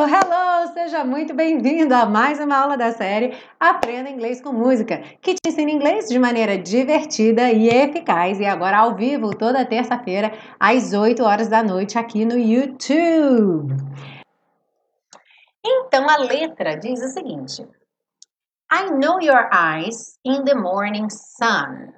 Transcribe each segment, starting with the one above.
Hello, seja muito bem-vindo a mais uma aula da série Aprenda Inglês com Música, que te ensina inglês de maneira divertida e eficaz e agora ao vivo toda terça-feira às 8 horas da noite aqui no YouTube. Então a letra diz o seguinte: I know your eyes in the morning sun.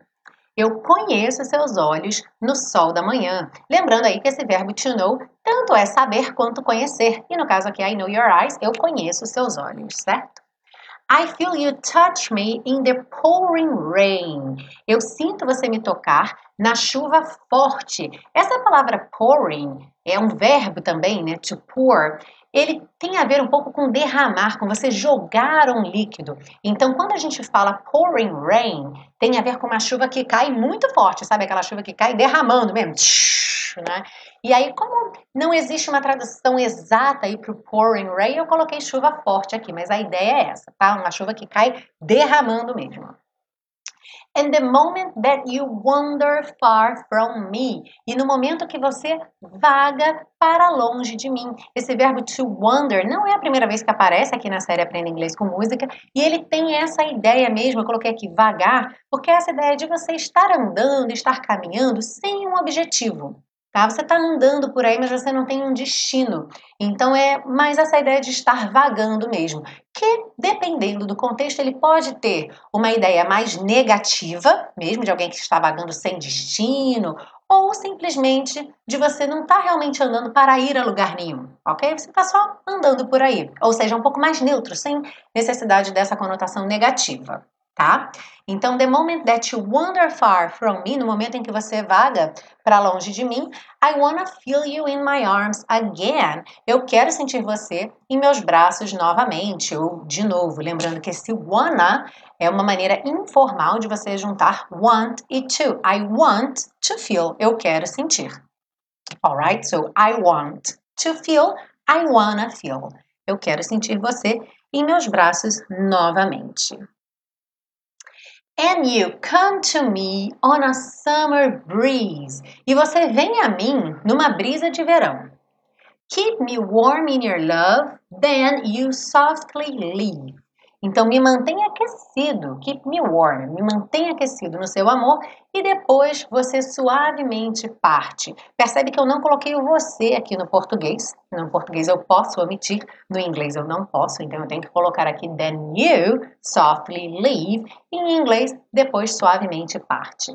Eu conheço seus olhos no sol da manhã. Lembrando aí que esse verbo to know tanto é saber quanto conhecer. E no caso aqui, I know your eyes, eu conheço seus olhos, certo? I feel you touch me in the pouring rain. Eu sinto você me tocar na chuva forte. Essa palavra pouring é um verbo também, né? To pour ele tem a ver um pouco com derramar, com você jogar um líquido. Então, quando a gente fala pouring rain, tem a ver com uma chuva que cai muito forte, sabe? Aquela chuva que cai derramando mesmo. Né? E aí, como não existe uma tradução exata aí para o pouring rain, eu coloquei chuva forte aqui, mas a ideia é essa, tá? Uma chuva que cai derramando mesmo. And the moment that you wander far from me. E no momento que você vaga para longe de mim. Esse verbo to wander não é a primeira vez que aparece aqui na série Aprenda Inglês com Música. E ele tem essa ideia mesmo, eu coloquei aqui vagar, porque é essa ideia de você estar andando, estar caminhando sem um objetivo. Tá? Você está andando por aí, mas você não tem um destino. Então é mais essa ideia de estar vagando mesmo. Que, dependendo do contexto, ele pode ter uma ideia mais negativa, mesmo de alguém que está vagando sem destino, ou simplesmente de você não estar tá realmente andando para ir a lugar nenhum, ok? Você está só andando por aí. Ou seja, um pouco mais neutro, sem necessidade dessa conotação negativa tá? Então, the moment that you wander far from me, no momento em que você vaga para longe de mim, I wanna feel you in my arms again. Eu quero sentir você em meus braços novamente, ou de novo. Lembrando que esse wanna é uma maneira informal de você juntar want e to. I want to feel. Eu quero sentir. Alright? So, I want to feel. I wanna feel. Eu quero sentir você em meus braços novamente. And you come to me on a summer breeze. E você vem a mim numa brisa de verão. Keep me warm in your love, then you softly leave. Então me mantenha aquecido, keep me warm, me mantenha aquecido no seu amor e depois você suavemente parte. Percebe que eu não coloquei o você aqui no português. No português eu posso omitir, no inglês eu não posso, então eu tenho que colocar aqui then you softly leave. E em inglês, depois suavemente parte.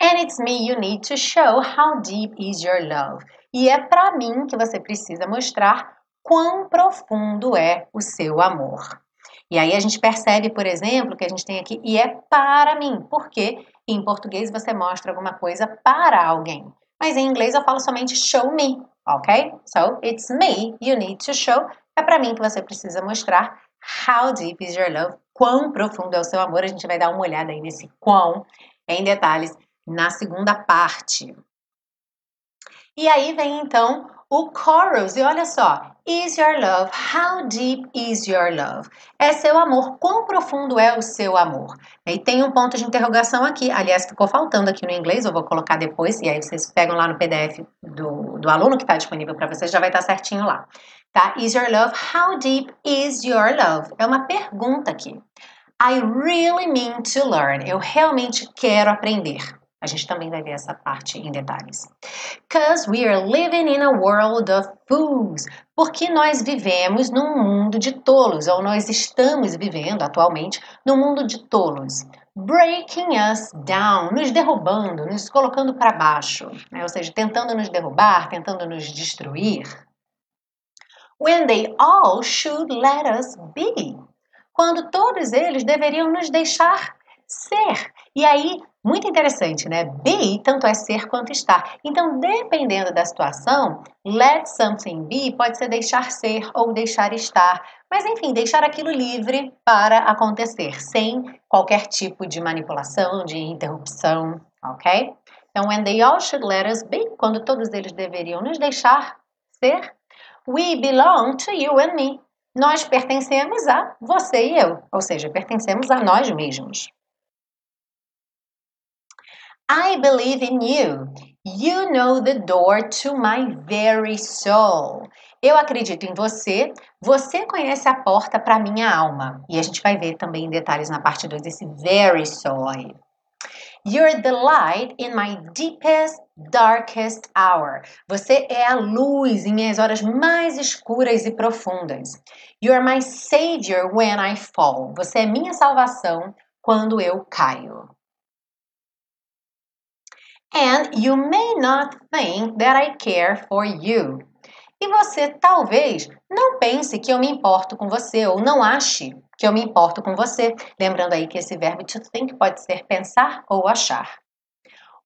And it's me you need to show how deep is your love. E é para mim que você precisa mostrar quão profundo é o seu amor. E aí a gente percebe, por exemplo, que a gente tem aqui e é para mim, porque em português você mostra alguma coisa para alguém. Mas em inglês eu falo somente show me, ok? So it's me you need to show. É para mim que você precisa mostrar how deep is your love, quão profundo é o seu amor. A gente vai dar uma olhada aí nesse quão em detalhes na segunda parte. E aí vem então o chorus, e olha só, is your love, how deep is your love? É seu amor, quão profundo é o seu amor? E tem um ponto de interrogação aqui, aliás, ficou faltando aqui no inglês, eu vou colocar depois, e aí vocês pegam lá no PDF do, do aluno que está disponível para vocês, já vai estar tá certinho lá. Tá? Is your love, how deep is your love? É uma pergunta aqui. I really mean to learn. Eu realmente quero aprender. A gente também vai ver essa parte em detalhes. Cause we are living in a world of fools. Porque nós vivemos num mundo de tolos, ou nós estamos vivendo atualmente num mundo de tolos. Breaking us down, nos derrubando, nos colocando para baixo, né? ou seja, tentando nos derrubar, tentando nos destruir. When they all should let us be. Quando todos eles deveriam nos deixar ser. E aí muito interessante, né? Be tanto é ser quanto estar. Então, dependendo da situação, let something be pode ser deixar ser ou deixar estar. Mas, enfim, deixar aquilo livre para acontecer, sem qualquer tipo de manipulação, de interrupção, ok? Então, when they all should let us be, quando todos eles deveriam nos deixar ser, we belong to you and me. Nós pertencemos a você e eu, ou seja, pertencemos a nós mesmos. I believe in you. You know the door to my very soul. Eu acredito em você. Você conhece a porta para minha alma. E a gente vai ver também em detalhes na parte 2 esse very soul aí. You're the light in my deepest, darkest hour. Você é a luz em minhas horas mais escuras e profundas. You're my savior when I fall. Você é minha salvação quando eu caio. And you may not think that I care for you. E você talvez não pense que eu me importo com você ou não ache que eu me importo com você. Lembrando aí que esse verbo to think pode ser pensar ou achar.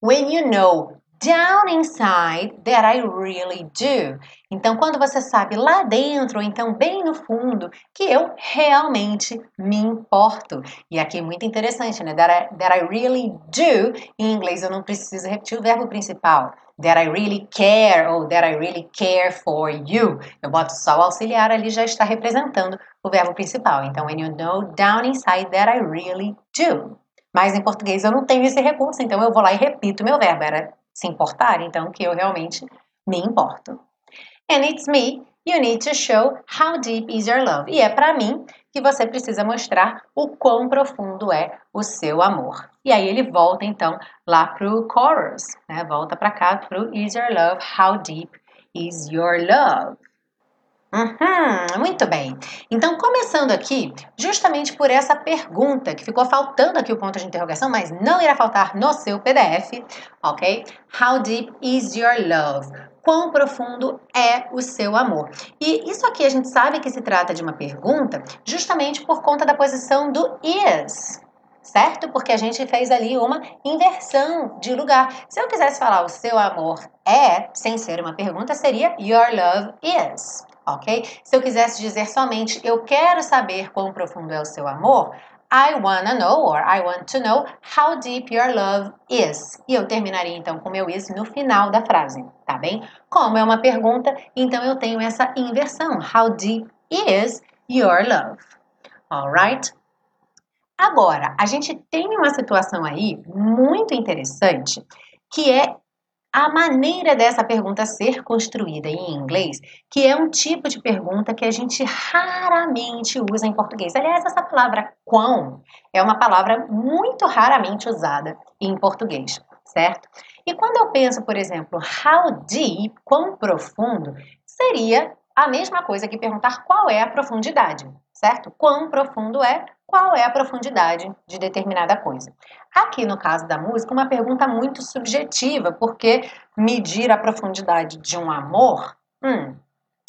When you know down inside that I really do. Então, quando você sabe lá dentro, ou então bem no fundo, que eu realmente me importo. E aqui é muito interessante, né? That I, that I really do. Em inglês eu não preciso repetir o verbo principal. That I really care ou that I really care for you. Eu boto só o auxiliar ali já está representando o verbo principal. Então, when you know down inside that I really do. Mas em português eu não tenho esse recurso, então eu vou lá e repito meu verbo. Era se importar, então que eu realmente me importo. And it's me, you need to show how deep is your love. E é para mim que você precisa mostrar o quão profundo é o seu amor. E aí ele volta então lá pro chorus, né? Volta para cá pro is your love, how deep is your love. Uhum, muito bem. Então, começando aqui, justamente por essa pergunta que ficou faltando aqui o ponto de interrogação, mas não irá faltar no seu PDF, ok? How deep is your love? Quão profundo é o seu amor? E isso aqui a gente sabe que se trata de uma pergunta justamente por conta da posição do is, certo? Porque a gente fez ali uma inversão de lugar. Se eu quisesse falar o seu amor é, sem ser uma pergunta, seria your love is ok? Se eu quisesse dizer somente eu quero saber quão profundo é o seu amor, I wanna know or I want to know how deep your love is. E eu terminaria então com meu is no final da frase, tá bem? Como é uma pergunta, então eu tenho essa inversão. How deep is your love? Alright? Agora, a gente tem uma situação aí muito interessante que é a maneira dessa pergunta ser construída em inglês, que é um tipo de pergunta que a gente raramente usa em português. Aliás, essa palavra quão é uma palavra muito raramente usada em português, certo? E quando eu penso, por exemplo, how deep, quão profundo, seria a mesma coisa que perguntar qual é a profundidade, certo? Quão profundo é qual é a profundidade de determinada coisa. Aqui no caso da música, uma pergunta muito subjetiva, porque medir a profundidade de um amor hum,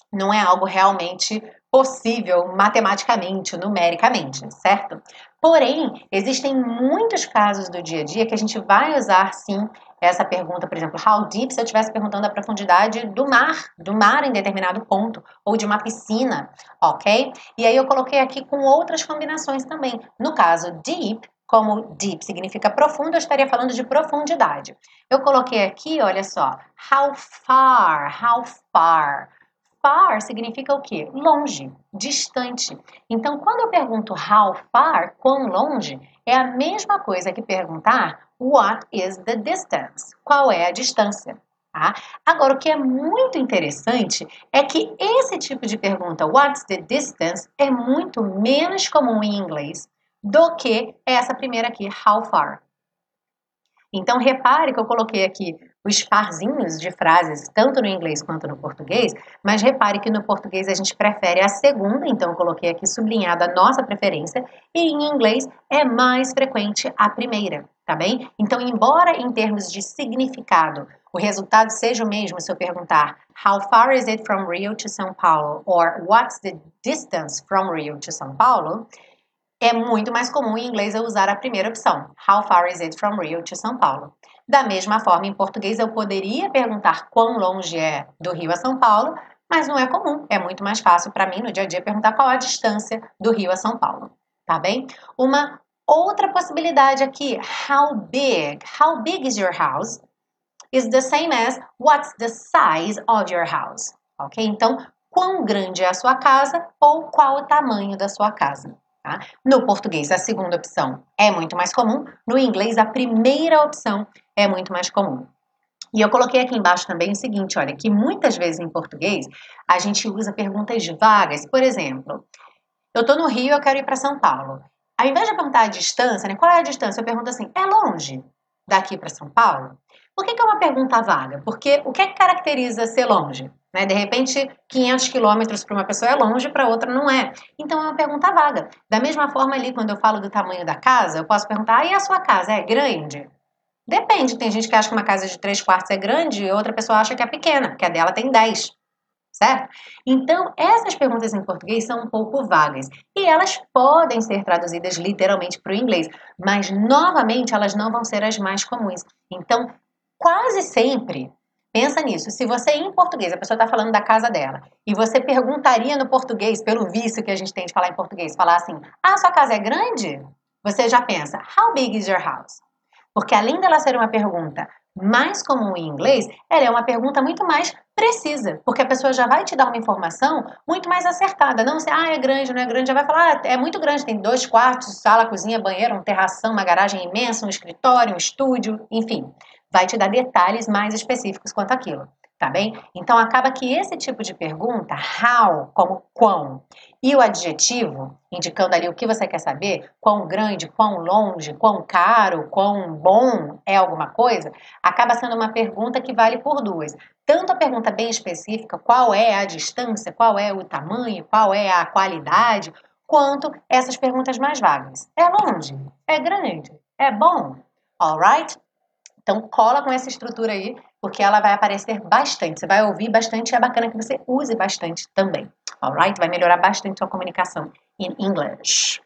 não é algo realmente possível matematicamente, numericamente, certo? Porém, existem muitos casos do dia a dia que a gente vai usar sim essa pergunta, por exemplo, how deep, se eu estivesse perguntando a profundidade do mar, do mar em determinado ponto, ou de uma piscina, ok? E aí eu coloquei aqui com outras combinações também. No caso, deep, como deep significa profundo, eu estaria falando de profundidade. Eu coloquei aqui, olha só, how far, how far. Far significa o quê? Longe, distante. Então, quando eu pergunto how far, quão longe, é a mesma coisa que perguntar what is the distance? Qual é a distância? Tá? Agora, o que é muito interessante é que esse tipo de pergunta, what's the distance, é muito menos comum em inglês do que essa primeira aqui, how far. Então, repare que eu coloquei aqui os parzinhos de frases, tanto no inglês quanto no português, mas repare que no português a gente prefere a segunda, então eu coloquei aqui sublinhada a nossa preferência, e em inglês é mais frequente a primeira, tá bem? Então, embora em termos de significado o resultado seja o mesmo se eu perguntar How far is it from Rio to São Paulo? or What's the distance from Rio to São Paulo? É muito mais comum em inglês eu usar a primeira opção, How far is it from Rio to São Paulo? Da mesma forma, em português eu poderia perguntar quão longe é do Rio a São Paulo, mas não é comum. É muito mais fácil para mim no dia a dia perguntar qual a distância do Rio a São Paulo, tá bem? Uma outra possibilidade aqui, how big? How big is your house? Is the same as what's the size of your house? Ok? Então, quão grande é a sua casa ou qual o tamanho da sua casa? Tá? No português, a segunda opção é muito mais comum. No inglês, a primeira opção é muito mais comum. E eu coloquei aqui embaixo também o seguinte, olha, que muitas vezes em português a gente usa perguntas vagas. Por exemplo, eu estou no Rio, eu quero ir para São Paulo. Ao invés de perguntar a distância, né, qual é a distância? Eu pergunto assim, é longe daqui para São Paulo? Por que, que, é uma pergunta vaga? Porque o que, é que caracteriza ser longe? Né? De repente, 500 quilômetros para uma pessoa é longe, para outra não é. Então, é uma pergunta vaga. Da mesma forma ali, quando eu falo do tamanho da casa, eu posso perguntar, ah, e a sua casa é grande? Depende, tem gente que acha que uma casa de 3 quartos é grande e outra pessoa acha que é pequena, que a dela tem 10 certo? Então, essas perguntas em português são um pouco vagas e elas podem ser traduzidas literalmente para o inglês, mas novamente elas não vão ser as mais comuns. Então, quase sempre, pensa nisso, se você em português, a pessoa está falando da casa dela, e você perguntaria no português, pelo vício que a gente tem de falar em português, falar assim: ah, sua casa é grande? Você já pensa: how big is your house? Porque além dela ser uma pergunta mais comum em inglês, ela é uma pergunta muito mais precisa, porque a pessoa já vai te dar uma informação muito mais acertada. Não se, ah, é grande, não é grande, já vai falar, ah, é muito grande, tem dois quartos, sala, cozinha, banheiro, um terração, uma garagem imensa, um escritório, um estúdio, enfim. Vai te dar detalhes mais específicos quanto aquilo tá bem? Então acaba que esse tipo de pergunta, how, como quão, e o adjetivo, indicando ali o que você quer saber, quão grande, quão longe, quão caro, quão bom é alguma coisa, acaba sendo uma pergunta que vale por duas. Tanto a pergunta bem específica, qual é a distância, qual é o tamanho, qual é a qualidade, quanto essas perguntas mais vagas. É longe? É grande? É bom? Alright? Então cola com essa estrutura aí porque ela vai aparecer bastante. Você vai ouvir bastante e é bacana que você use bastante também. Alright? Vai melhorar bastante sua comunicação em inglês.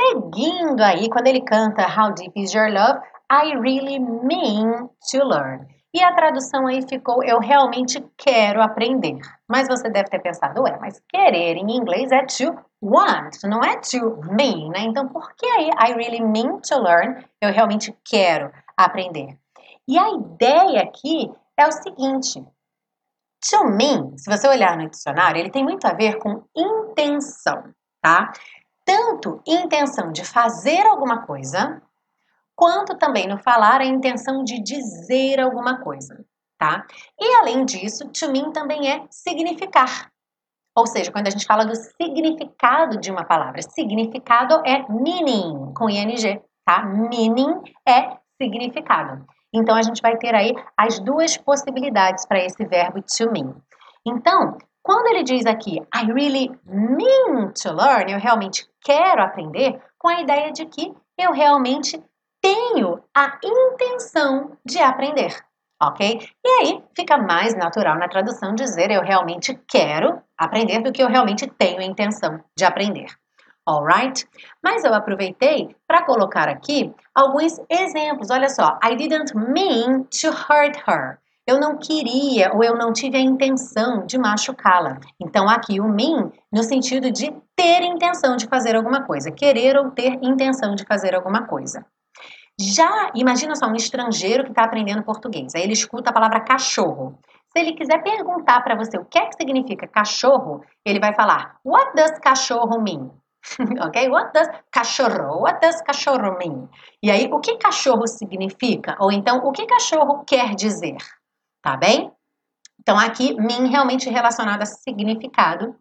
Seguindo aí, quando ele canta How Deep Is Your Love, I really mean to learn. E a tradução aí ficou Eu realmente quero aprender. Mas você deve ter pensado, ué, mas querer em inglês é to want, não é to mean, né? Então por que aí I really mean to learn? Eu realmente quero aprender. E a ideia aqui é o seguinte: to me, se você olhar no dicionário, ele tem muito a ver com intenção, tá? Tanto intenção de fazer alguma coisa, quanto também no falar a intenção de dizer alguma coisa, tá? E além disso, to me também é significar. Ou seja, quando a gente fala do significado de uma palavra, significado é meaning, com ing, tá? Meaning é significado. Então, a gente vai ter aí as duas possibilidades para esse verbo to mean. Então, quando ele diz aqui, I really mean to learn, eu realmente quero aprender, com a ideia de que eu realmente tenho a intenção de aprender, ok? E aí fica mais natural na tradução dizer eu realmente quero aprender do que eu realmente tenho a intenção de aprender alright? Mas eu aproveitei para colocar aqui alguns exemplos. Olha só, I didn't mean to hurt her. Eu não queria ou eu não tive a intenção de machucá-la. Então, aqui o mean no sentido de ter intenção de fazer alguma coisa, querer ou ter intenção de fazer alguma coisa. Já imagina só um estrangeiro que está aprendendo português. Aí ele escuta a palavra cachorro. Se ele quiser perguntar para você o que é que significa cachorro, ele vai falar What does cachorro mean? ok? What does cachorro? What does cachorro mean? E aí, o que cachorro significa? Ou então, o que cachorro quer dizer? Tá bem? Então, aqui, mean realmente relacionado a significado.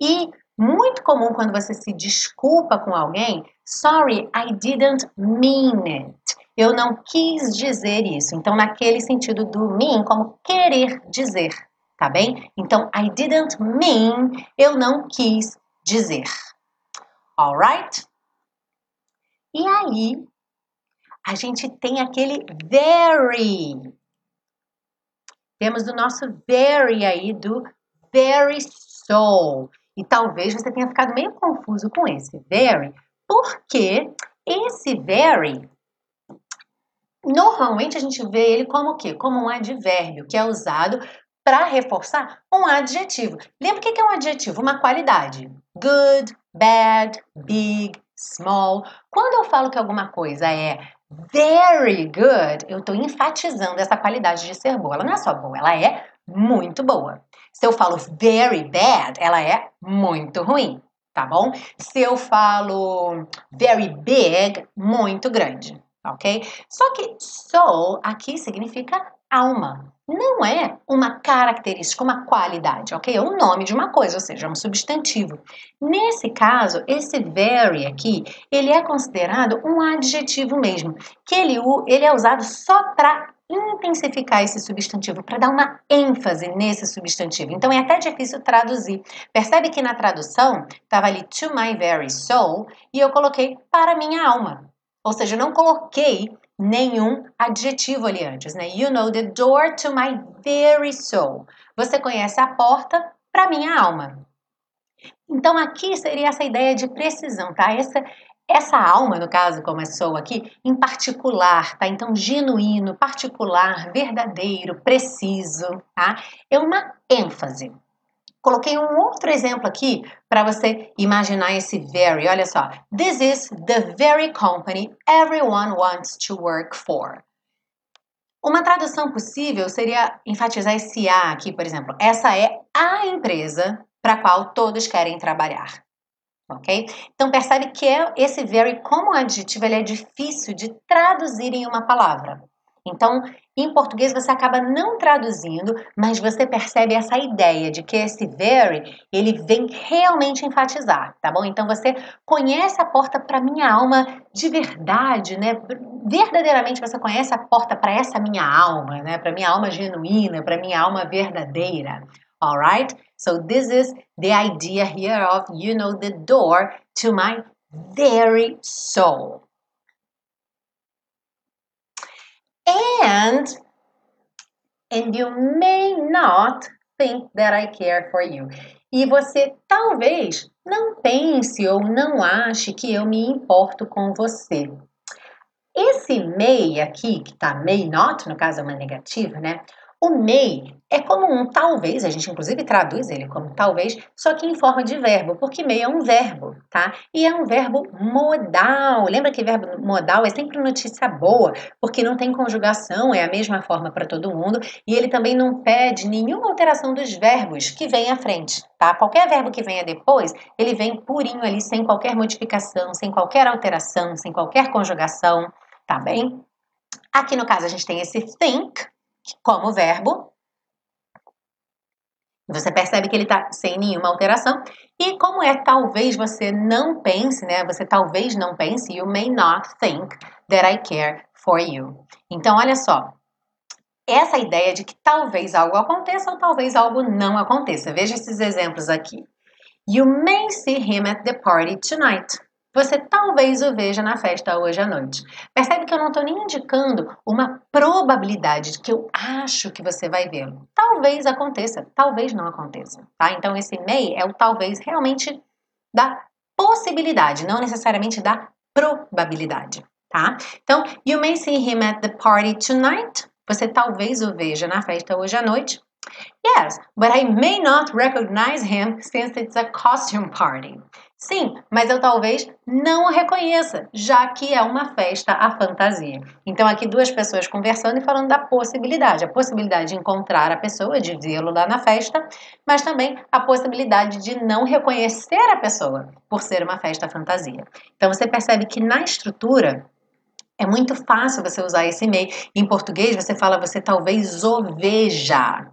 E muito comum quando você se desculpa com alguém, sorry, I didn't mean it. Eu não quis dizer isso. Então, naquele sentido do mean, como querer dizer, tá bem? Então, I didn't mean, eu não quis dizer. Alright? E aí, a gente tem aquele very. Temos o nosso very aí do very so. E talvez você tenha ficado meio confuso com esse very, porque esse very normalmente a gente vê ele como o quê? Como um advérbio que é usado para reforçar um adjetivo. Lembra o que é um adjetivo? Uma qualidade. Good, bad, big, small. Quando eu falo que alguma coisa é very good, eu estou enfatizando essa qualidade de ser boa. Ela não é só boa, ela é muito boa. Se eu falo very bad, ela é muito ruim, tá bom? Se eu falo very big, muito grande. ok? Só que soul aqui significa alma. Não é uma característica, uma qualidade, ok? É um nome de uma coisa, ou seja, é um substantivo. Nesse caso, esse very aqui, ele é considerado um adjetivo mesmo, que ele, ele é usado só para intensificar esse substantivo, para dar uma ênfase nesse substantivo. Então é até difícil traduzir. Percebe que na tradução estava ali to my very soul e eu coloquei para minha alma. Ou seja, eu não coloquei nenhum adjetivo ali antes, né? You know the door to my very soul. Você conhece a porta para minha alma. Então aqui seria essa ideia de precisão, tá? Essa essa alma, no caso, como é soul aqui, em particular, tá? Então genuíno, particular, verdadeiro, preciso, tá? É uma ênfase. Coloquei um outro exemplo aqui para você imaginar esse very. Olha só. This is the very company everyone wants to work for. Uma tradução possível seria enfatizar esse A aqui, por exemplo. Essa é a empresa para a qual todos querem trabalhar. Ok? Então percebe que é esse very como adjetivo ele é difícil de traduzir em uma palavra. Então, em português você acaba não traduzindo, mas você percebe essa ideia de que esse very, ele vem realmente enfatizar, tá bom? Então você conhece a porta para minha alma de verdade, né? Verdadeiramente você conhece a porta para essa minha alma, né? Para minha alma genuína, para minha alma verdadeira. Alright? So this is the idea here of you know the door to my very soul. And and you may not think that I care for you. E você talvez não pense ou não ache que eu me importo com você. Esse may aqui, que tá may not, no caso é uma negativa, né? O may é como um talvez, a gente inclusive traduz ele como talvez, só que em forma de verbo, porque may é um verbo, tá? E é um verbo modal. Lembra que verbo modal é sempre notícia boa, porque não tem conjugação, é a mesma forma para todo mundo, e ele também não pede nenhuma alteração dos verbos que vem à frente, tá? Qualquer verbo que venha depois, ele vem purinho ali, sem qualquer modificação, sem qualquer alteração, sem qualquer conjugação, tá bem? Aqui no caso a gente tem esse think, como verbo. Você percebe que ele está sem nenhuma alteração. E como é talvez você não pense, né? Você talvez não pense, you may not think that I care for you. Então, olha só. Essa ideia de que talvez algo aconteça ou talvez algo não aconteça. Veja esses exemplos aqui. You may see him at the party tonight. Você talvez o veja na festa hoje à noite. Percebe que eu não estou nem indicando uma probabilidade de que eu acho que você vai vê-lo. Talvez aconteça, talvez não aconteça, tá? Então esse may é o talvez realmente da possibilidade, não necessariamente da probabilidade, tá? Então, you may see him at the party tonight. Você talvez o veja na festa hoje à noite. Yes, but I may not recognize him since it's a costume party. Sim, mas eu talvez não o reconheça, já que é uma festa à fantasia. Então, aqui duas pessoas conversando e falando da possibilidade. A possibilidade de encontrar a pessoa, de vê-lo lá na festa, mas também a possibilidade de não reconhecer a pessoa por ser uma festa à fantasia. Então, você percebe que na estrutura é muito fácil você usar esse meio. Em português, você fala você talvez o veja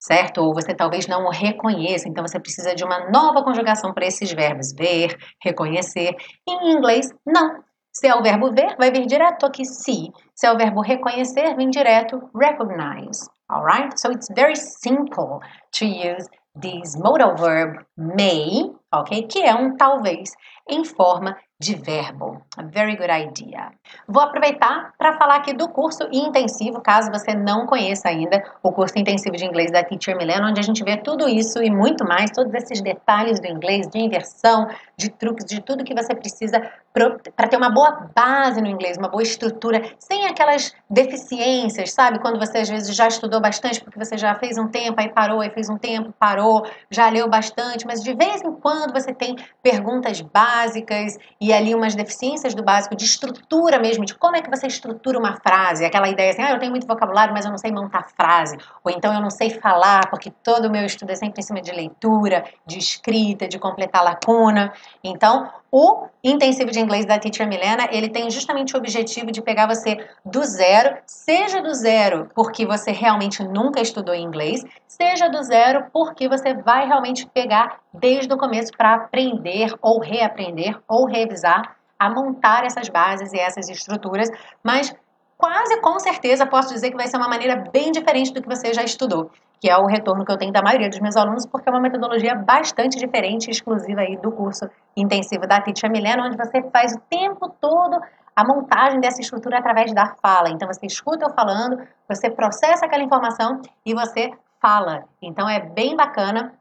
certo? Ou você talvez não o reconheça, então você precisa de uma nova conjugação para esses verbos, ver, reconhecer. Em inglês, não. Se é o verbo ver, vai vir direto aqui see. Se é o verbo reconhecer, vem direto recognize. Alright? So it's very simple to use this modal verb may, ok? Que é um talvez em forma de verbo. A very good idea. Vou aproveitar para falar aqui do curso intensivo, caso você não conheça ainda o curso intensivo de inglês da Teacher Milena, onde a gente vê tudo isso e muito mais, todos esses detalhes do inglês, de inversão, de truques, de tudo que você precisa para ter uma boa base no inglês, uma boa estrutura, sem aquelas deficiências, sabe? Quando você às vezes já estudou bastante, porque você já fez um tempo, aí parou, aí fez um tempo, parou, já leu bastante, mas de vez em quando você tem perguntas básicas e ali umas deficiências do básico de estrutura mesmo, de como é que você estrutura uma frase, aquela ideia assim, ah, eu tenho muito vocabulário, mas eu não sei montar frase, ou então eu não sei falar, porque todo o meu estudo é sempre em cima de leitura, de escrita, de completar lacuna. Então, o intensivo de inglês da Teacher Milena, ele tem justamente o objetivo de pegar você do zero, seja do zero porque você realmente nunca estudou inglês, seja do zero porque você vai realmente pegar desde o começo para aprender ou reaprender ou revisar a montar essas bases e essas estruturas, mas quase com certeza posso dizer que vai ser uma maneira bem diferente do que você já estudou que é o retorno que eu tenho da maioria dos meus alunos, porque é uma metodologia bastante diferente, exclusiva aí do curso intensivo da Teacher Milena, onde você faz o tempo todo a montagem dessa estrutura através da fala. Então você escuta eu falando, você processa aquela informação e você fala. Então é bem bacana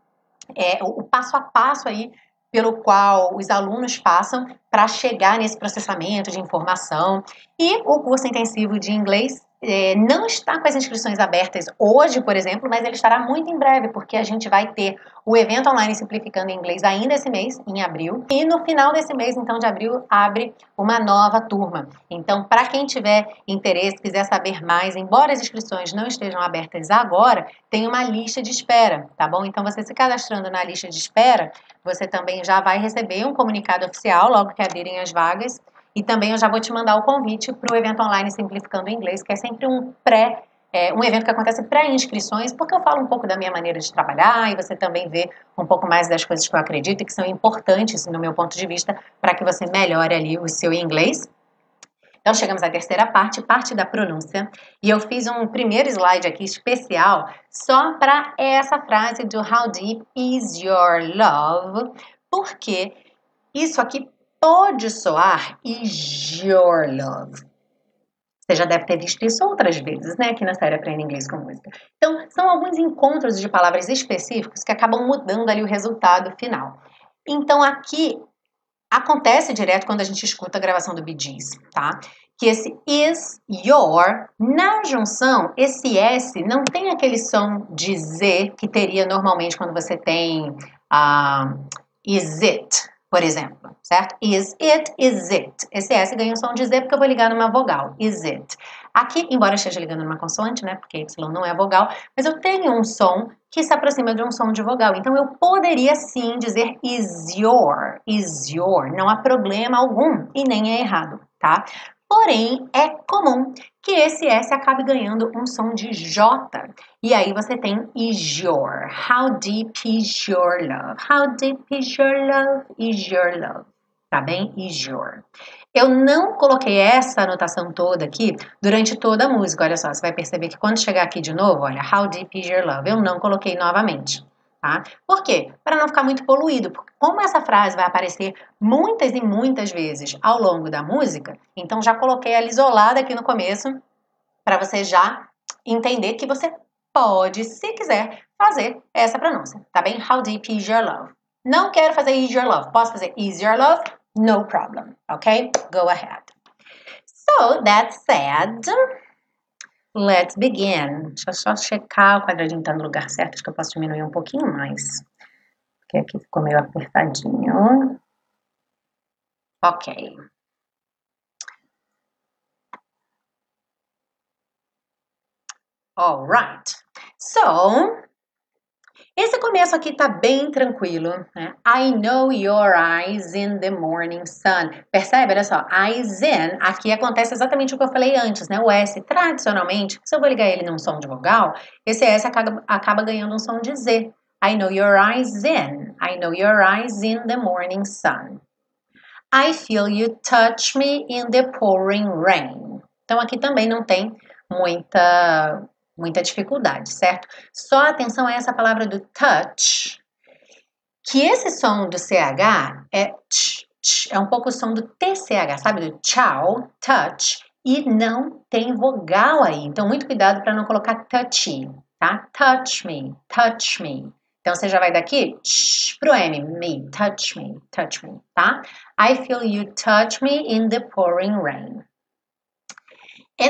é, o passo a passo aí pelo qual os alunos passam para chegar nesse processamento de informação. E o curso intensivo de inglês é, não está com as inscrições abertas hoje, por exemplo, mas ele estará muito em breve, porque a gente vai ter o evento online Simplificando em Inglês ainda esse mês, em abril, e no final desse mês, então, de abril, abre uma nova turma. Então, para quem tiver interesse, quiser saber mais, embora as inscrições não estejam abertas agora, tem uma lista de espera, tá bom? Então, você se cadastrando na lista de espera, você também já vai receber um comunicado oficial logo que abrirem as vagas e também eu já vou te mandar o convite para o evento online Simplificando Inglês, que é sempre um pré, é, um evento que acontece pré-inscrições, porque eu falo um pouco da minha maneira de trabalhar e você também vê um pouco mais das coisas que eu acredito e que são importantes, no meu ponto de vista, para que você melhore ali o seu inglês. Então, chegamos à terceira parte, parte da pronúncia. E eu fiz um primeiro slide aqui especial só para essa frase do How deep is your love? Porque isso aqui pode soar is your love. Você já deve ter visto isso outras vezes, né? Aqui na série Aprenda Inglês com Música. Então, são alguns encontros de palavras específicos que acabam mudando ali o resultado final. Então, aqui acontece direto quando a gente escuta a gravação do Bee Gees, tá? Que esse is your, na junção, esse S não tem aquele som de Z que teria normalmente quando você tem uh, is it, por exemplo, certo? Is it, is it. Esse S ganha o som de Z porque eu vou ligar numa vogal. Is it. Aqui, embora esteja ligando numa consoante, né? Porque Y não é vogal, mas eu tenho um som que se aproxima de um som de vogal. Então eu poderia sim dizer is your, is your. Não há problema algum e nem é errado, tá? Porém, é comum que esse S acabe ganhando um som de J. E aí você tem is your. How deep is your love? How deep is your love? Is your love. Tá bem? Is your. Eu não coloquei essa anotação toda aqui durante toda a música. Olha só, você vai perceber que quando chegar aqui de novo, olha, how deep is your love? Eu não coloquei novamente. Tá? Por quê? Para não ficar muito poluído, porque como essa frase vai aparecer muitas e muitas vezes ao longo da música, então já coloquei ela isolada aqui no começo para você já entender que você pode, se quiser, fazer essa pronúncia, tá bem? How deep is your love? Não quero fazer is your love. Posso fazer is your love? No problem, ok? Go ahead. So, that said, Let's begin. Deixa eu só checar o quadradinho tá no lugar certo, acho que eu posso diminuir um pouquinho mais. Porque aqui ficou meio apertadinho. Ok. All right. So, esse começo aqui tá bem tranquilo, né? I know your eyes in the morning sun. Percebe? Olha só, eyes in, aqui acontece exatamente o que eu falei antes, né? O S, tradicionalmente, se eu vou ligar ele num som de vogal, esse S acaba, acaba ganhando um som de Z. I know your eyes in. I know your eyes in the morning sun. I feel you touch me in the pouring rain. Então aqui também não tem muita muita dificuldade, certo? Só atenção a essa palavra do touch, que esse som do CH é tch, tch, é um pouco o som do TCH, sabe? Do tchau, touch, e não tem vogal aí. Então, muito cuidado para não colocar touchy, tá? Touch me, touch me. Então, você já vai daqui tch, pro M, me, touch me, touch me, tá? I feel you touch me in the pouring rain.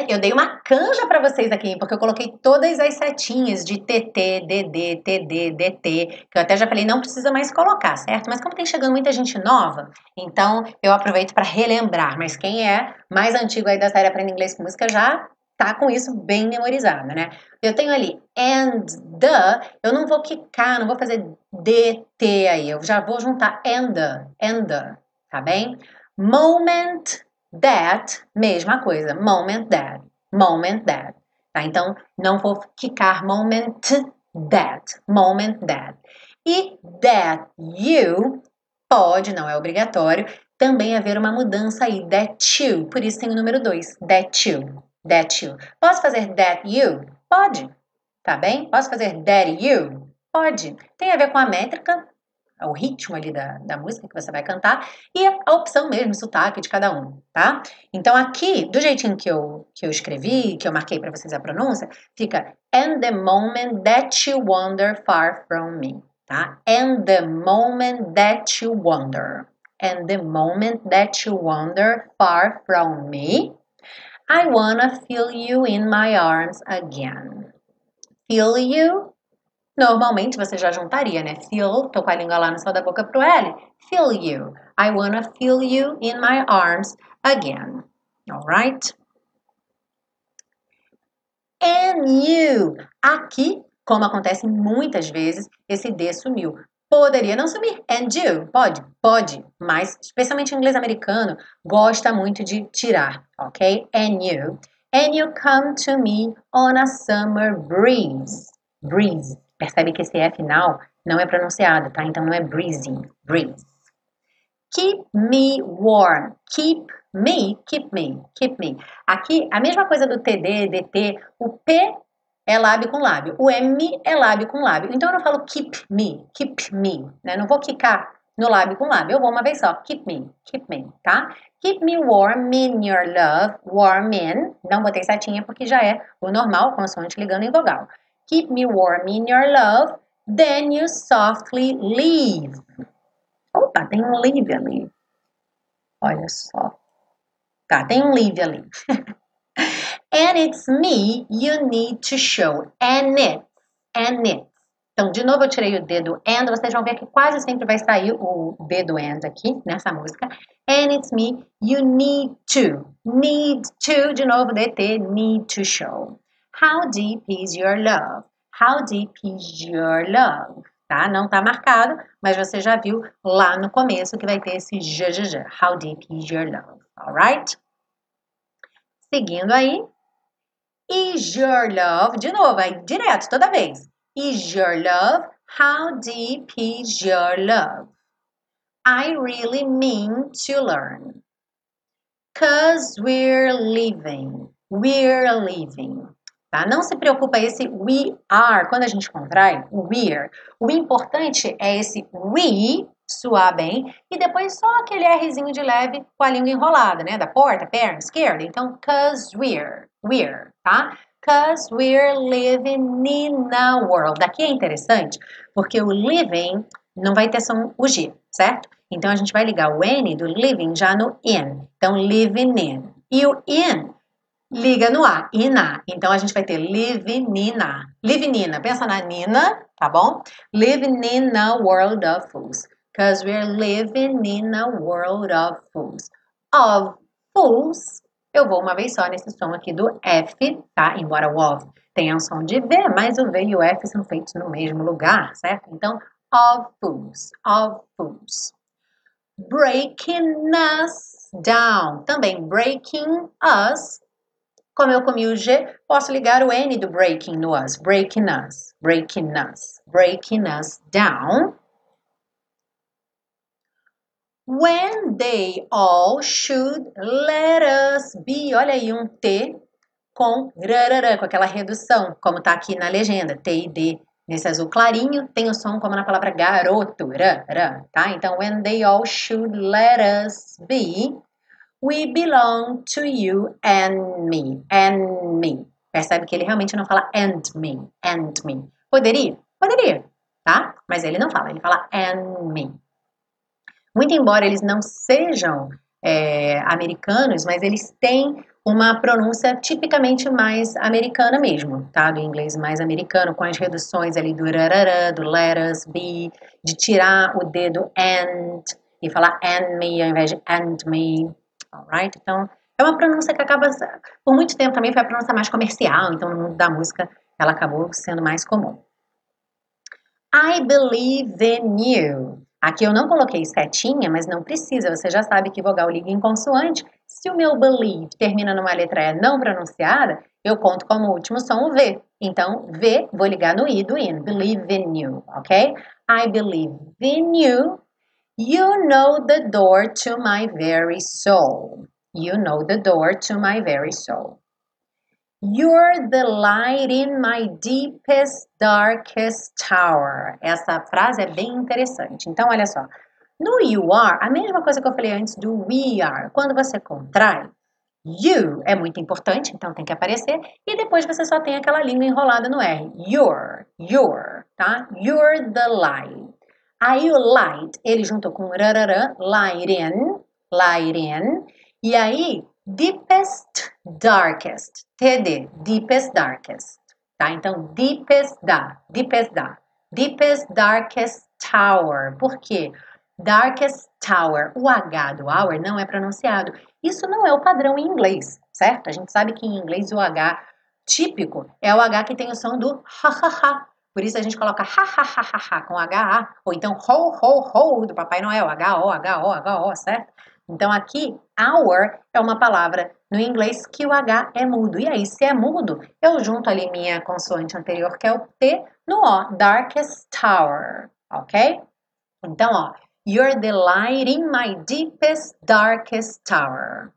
Eu dei uma canja para vocês aqui, porque eu coloquei todas as setinhas de TT, DD, TD, DT, que eu até já falei, não precisa mais colocar, certo? Mas como tem chegando muita gente nova, então eu aproveito para relembrar. Mas quem é mais antigo aí da série Aprenda Inglês com Música já tá com isso bem memorizado, né? Eu tenho ali and the, eu não vou quicar, não vou fazer DT aí, eu já vou juntar and the, and the, tá bem? Moment that, mesma coisa, moment that, moment that. Tá? Então, não vou ficar moment that, moment that. E that you pode, não é obrigatório, também haver uma mudança aí, that you, por isso tem o número 2, that you, that you. Posso fazer that you? Pode, tá bem? Posso fazer that you? Pode. Tem a ver com a métrica, o ritmo ali da, da música que você vai cantar e a opção mesmo, sotaque de cada um, tá? Então aqui, do jeitinho que eu, que eu escrevi, que eu marquei para vocês a pronúncia, fica And the moment that you wander far from me, tá? And the moment that you wander. And the moment that you wander far from me, I wanna feel you in my arms again. Feel you Normalmente você já juntaria, né? Feel, tô com a língua lá no céu da boca pro L. Feel you. I wanna feel you in my arms again. Alright? And you. Aqui, como acontece muitas vezes, esse D sumiu. Poderia não sumir. And you. Pode? Pode. Mas, especialmente em inglês americano, gosta muito de tirar. Ok? And you. And you come to me on a summer breeze. Breeze. Percebe que esse E final não é pronunciado, tá? Então não é breezy, breeze. Keep me warm. Keep me, keep me, keep me. Aqui, a mesma coisa do TD, DT, o P é lábio com lábio, o M é lábio com lábio. Então eu não falo keep me, keep me, né? Não vou quicar no lábio com lábio, eu vou uma vez só, keep me, keep me, tá? Keep me warm in your love, warm in, não botei setinha porque já é o normal, consoante ligando em vogal keep me warm in your love, then you softly leave. Opa, tem um leave ali. Olha só. Tá, tem um leave ali. and it's me you need to show. And it. And it. Então, de novo, eu tirei o dedo and. Vocês vão ver que quase sempre vai sair o dedo and aqui nessa música. And it's me you need to. Need to. De novo, DT. Need to show. How deep is your love? How deep is your love? Tá? Não tá marcado, mas você já viu lá no começo que vai ter esse j. How deep is your love? Alright? Seguindo aí. Is your love? De novo, aí direto, toda vez. Is your love? How deep is your love? I really mean to learn. Cause we're living. We're living. Tá? Não se preocupa esse we are, quando a gente contrai, we're. O importante é esse we suar bem e depois só aquele Rzinho de leve com a língua enrolada, né? Da porta, perna, esquerda. Então, cause we're, we're, tá? Cause we're living in a world. Aqui é interessante porque o living não vai ter som o G, certo? Então a gente vai ligar o N do living já no in. Então, living in. E o in liga no A, ina. Então a gente vai ter live-nina. Live-nina, pensa na Nina, tá bom? Living in a world of fools. Because we're living in a world of fools. Of fools, eu vou uma vez só nesse som aqui do F, tá? Embora o of tenha um som de V, mas o V e o F são feitos no mesmo lugar, certo? Então, of fools, of fools. Breaking us down. Também breaking us como eu comi o G, posso ligar o N do breaking no us. Breaking us, breaking us, breaking us down. When they all should let us be. Olha aí um T com rarará, com aquela redução, como tá aqui na legenda. T e D nesse azul clarinho, tem o som como na palavra garoto, ra, tá? Então, when they all should let us be. We belong to you and me. And me. Percebe que ele realmente não fala and me. And me. Poderia? Poderia, tá? Mas ele não fala, ele fala and me. Muito embora eles não sejam é, americanos, mas eles têm uma pronúncia tipicamente mais americana mesmo, tá? Do inglês mais americano, com as reduções ali do rarara, do let us be, de tirar o dedo and e falar and me ao invés de and me, alright? Então, é uma pronúncia que acaba, por muito tempo também foi a pronúncia mais comercial, então no mundo da música ela acabou sendo mais comum. I believe in you. Aqui eu não coloquei setinha, mas não precisa, você já sabe que vogal liga em consoante. Se o meu believe termina numa letra E não pronunciada, eu conto como último som o V. Então, V, vou ligar no I do in. Believe in you, ok? I believe in you. You know the door to my very soul. You know the door to my very soul. You're the light in my deepest, darkest tower. Essa frase é bem interessante. Então, olha só. No you are, a mesma coisa que eu falei antes do we are. Quando você contrai, you é muito importante, então tem que aparecer. E depois você só tem aquela língua enrolada no R. You're, you're, tá? You're the light. Aí o light, ele juntou com rararã, light in, light in. E aí, deepest, darkest. TD, deepest, darkest. Tá? Então, deepest da, deepest da. Deepest, darkest tower. Por quê? Darkest tower. O H do hour não é pronunciado. Isso não é o padrão em inglês, certo? A gente sabe que em inglês o H típico é o H que tem o som do ha ha ha. Por isso a gente coloca ha ha ha ha, ha com H, ou então ho ho ho do Papai Noel, H O H O H O, certo? Então aqui, hour é uma palavra no inglês que o H é mudo. E aí, se é mudo, eu junto ali minha consoante anterior, que é o T, no O, darkest tower, ok? Então, ó, you're the light in my deepest, darkest tower.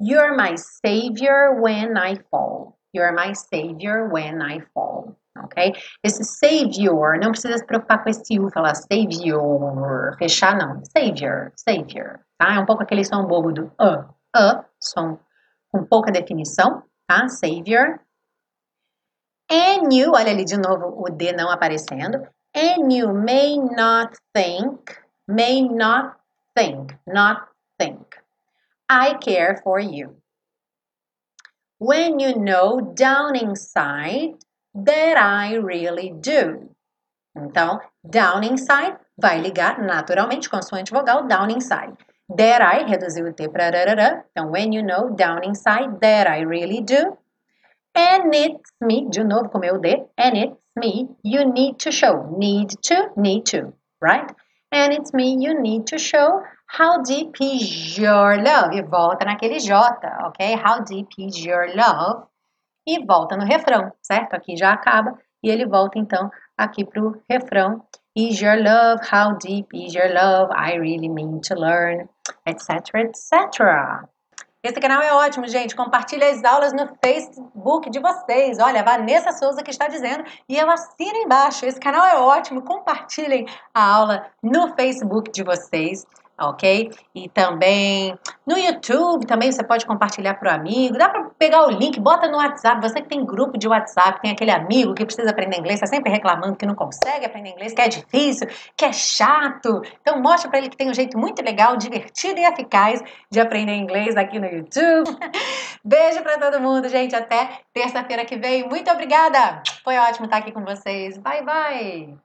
You're my savior when I fall. You're my savior when I fall. Ok? Esse savior, não precisa se preocupar com esse U, falar savior, fechar não. Savior, savior, tá? É um pouco aquele som bobo do a, a, som com pouca definição, tá? Savior. And you, olha ali de novo o D não aparecendo. And you may not think, may not think, not think. I care for you. When you know down inside that I really do. Então, down inside vai ligar naturalmente consoante vogal down inside. That I reduziu o T para rarará. Então, when you know down inside that I really do. And it's me, de novo com meu D. And it's me, you need to show. Need to, need to, right? And it's me, you need to show how deep is your love. E volta naquele J, ok? How deep is your love e volta no refrão, certo? Aqui já acaba e ele volta então aqui para o refrão. Is your love, how deep is your love? I really mean to learn, etc, etc. Esse canal é ótimo, gente. Compartilhe as aulas no Facebook de vocês. Olha, a Vanessa Souza que está dizendo. E eu assino embaixo. Esse canal é ótimo. Compartilhem a aula no Facebook de vocês ok? E também no YouTube, também você pode compartilhar para o amigo. Dá para pegar o link, bota no WhatsApp. Você que tem grupo de WhatsApp, tem aquele amigo que precisa aprender inglês, está sempre reclamando que não consegue aprender inglês, que é difícil, que é chato. Então mostra para ele que tem um jeito muito legal, divertido e eficaz de aprender inglês aqui no YouTube. Beijo para todo mundo, gente. Até terça-feira que vem. Muito obrigada. Foi ótimo estar aqui com vocês. Bye, bye.